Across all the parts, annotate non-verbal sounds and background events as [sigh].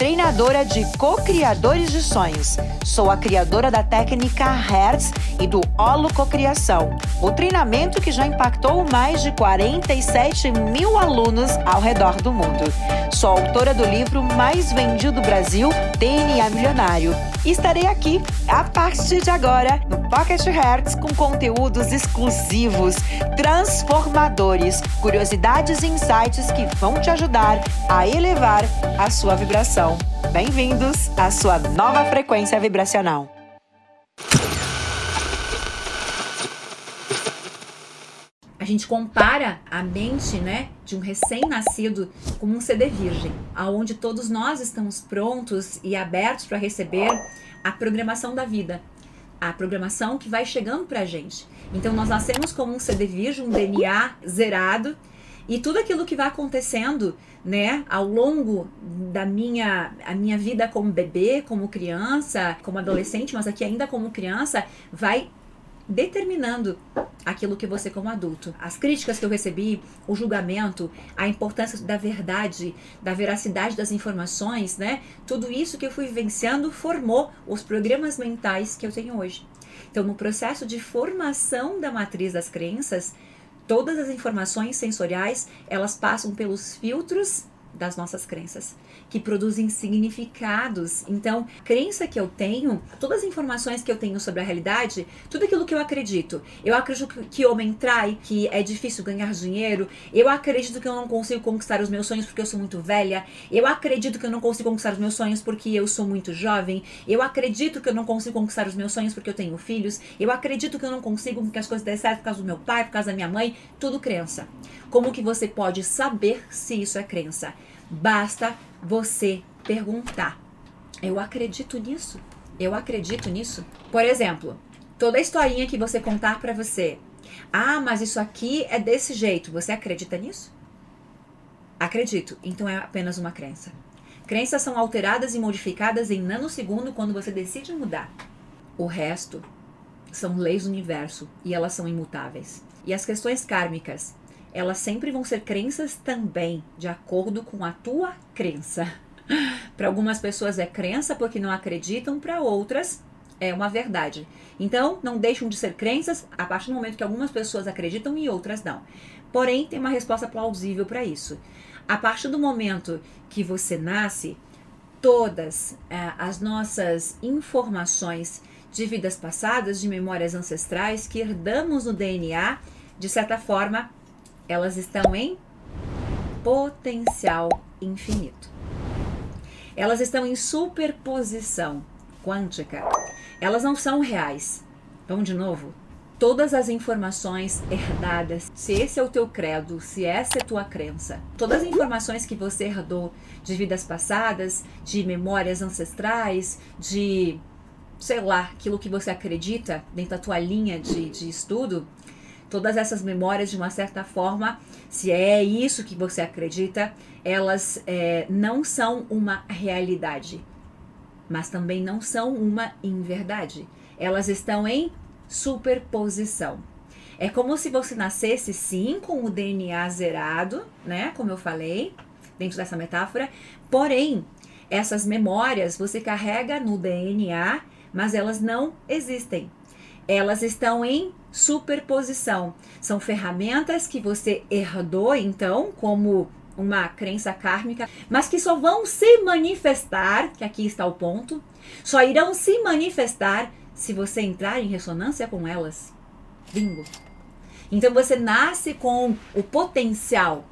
treinadora de co-criadores de sonhos. Sou a criadora da técnica Hertz e do Holococriação, o treinamento que já impactou mais de 47 mil alunos ao redor do mundo. Sou autora do livro mais vendido do Brasil, DNA Milionário estarei aqui a partir de agora no Pocket Hertz com conteúdos exclusivos, transformadores, curiosidades e insights que vão te ajudar a elevar a sua vibração. Bem-vindos à sua nova frequência vibracional. A gente compara a mente, né, de um recém-nascido como um CD virgem, aonde todos nós estamos prontos e abertos para receber a programação da vida, a programação que vai chegando para a gente. Então nós nascemos como um CD virgem, um DNA zerado e tudo aquilo que vai acontecendo, né, ao longo da minha a minha vida como bebê, como criança, como adolescente, mas aqui ainda como criança, vai determinando aquilo que você como adulto. As críticas que eu recebi, o julgamento, a importância da verdade, da veracidade das informações, né? Tudo isso que eu fui vivenciando formou os programas mentais que eu tenho hoje. Então, no processo de formação da matriz das crenças, todas as informações sensoriais, elas passam pelos filtros das nossas crenças que produzem significados. Então, crença que eu tenho, todas as informações que eu tenho sobre a realidade, tudo aquilo que eu acredito. Eu acredito que homem trai, que é difícil ganhar dinheiro. Eu acredito que eu não consigo conquistar os meus sonhos porque eu sou muito velha. Eu acredito que eu não consigo conquistar os meus sonhos porque eu sou muito jovem. Eu acredito que eu não consigo conquistar os meus sonhos porque eu tenho filhos. Eu acredito que eu não consigo que as coisas dêem certo por causa do meu pai, por causa da minha mãe. Tudo crença. Como que você pode saber se isso é crença? Basta você perguntar: Eu acredito nisso? Eu acredito nisso? Por exemplo, toda a historinha que você contar para você: Ah, mas isso aqui é desse jeito. Você acredita nisso? Acredito. Então é apenas uma crença. Crenças são alteradas e modificadas em nanosegundo quando você decide mudar. O resto são leis do universo e elas são imutáveis. E as questões kármicas elas sempre vão ser crenças também, de acordo com a tua crença. [laughs] para algumas pessoas é crença porque não acreditam, para outras é uma verdade. Então, não deixam de ser crenças a partir do momento que algumas pessoas acreditam e outras não. Porém, tem uma resposta plausível para isso. A partir do momento que você nasce, todas é, as nossas informações de vidas passadas, de memórias ancestrais que herdamos no DNA, de certa forma, elas estão em potencial infinito. Elas estão em superposição quântica. Elas não são reais. Vamos de novo? Todas as informações herdadas, se esse é o teu credo, se essa é a tua crença, todas as informações que você herdou de vidas passadas, de memórias ancestrais, de sei lá, aquilo que você acredita dentro da tua linha de, de estudo, todas essas memórias, de uma certa forma, se é isso que você acredita, elas é, não são uma realidade, mas também não são uma inverdade. Elas estão em superposição. É como se você nascesse sim com o DNA zerado, né? Como eu falei, dentro dessa metáfora. Porém, essas memórias você carrega no DNA, mas elas não existem. Elas estão em superposição. São ferramentas que você herdou, então, como uma crença kármica, mas que só vão se manifestar, que aqui está o ponto, só irão se manifestar se você entrar em ressonância com elas. Bingo. Então você nasce com o potencial.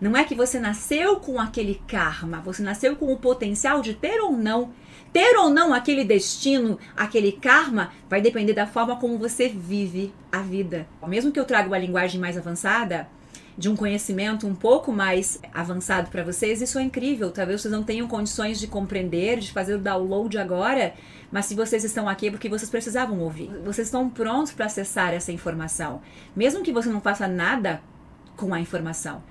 Não é que você nasceu com aquele karma, você nasceu com o potencial de ter ou não ter ou não aquele destino, aquele karma, vai depender da forma como você vive a vida. Mesmo que eu traga uma linguagem mais avançada, de um conhecimento um pouco mais avançado para vocês, isso é incrível. Talvez vocês não tenham condições de compreender, de fazer o download agora, mas se vocês estão aqui é porque vocês precisavam ouvir. Vocês estão prontos para acessar essa informação. Mesmo que você não faça nada com a informação.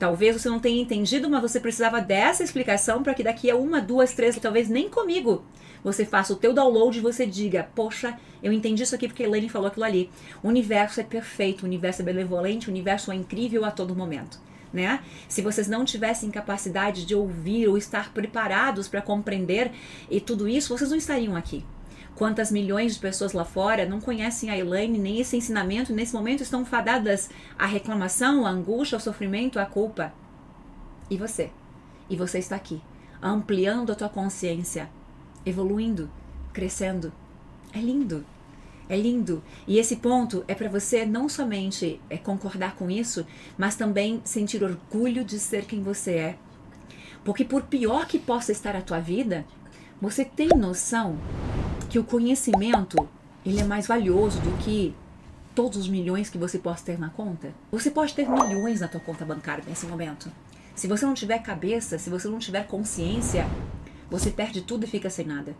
Talvez você não tenha entendido, mas você precisava dessa explicação para que daqui a uma, duas, três, talvez nem comigo, você faça o teu download e você diga, poxa, eu entendi isso aqui porque a Elaine falou aquilo ali. O universo é perfeito, o universo é benevolente, o universo é incrível a todo momento. Né? Se vocês não tivessem capacidade de ouvir ou estar preparados para compreender e tudo isso, vocês não estariam aqui. Quantas milhões de pessoas lá fora não conhecem a Elaine, nem esse ensinamento, nesse momento estão fadadas à reclamação, à angústia, ao sofrimento, à culpa. E você? E você está aqui, ampliando a tua consciência, evoluindo, crescendo. É lindo. É lindo. E esse ponto é para você não somente é, concordar com isso, mas também sentir orgulho de ser quem você é. Porque por pior que possa estar a tua vida, você tem noção que o conhecimento ele é mais valioso do que todos os milhões que você possa ter na conta? Você pode ter milhões na tua conta bancária nesse momento. Se você não tiver cabeça, se você não tiver consciência, você perde tudo e fica sem nada.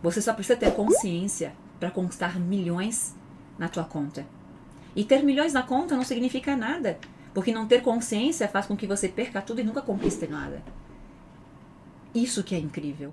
Você só precisa ter consciência para conquistar milhões na tua conta. E ter milhões na conta não significa nada, porque não ter consciência faz com que você perca tudo e nunca conquiste nada. Isso que é incrível.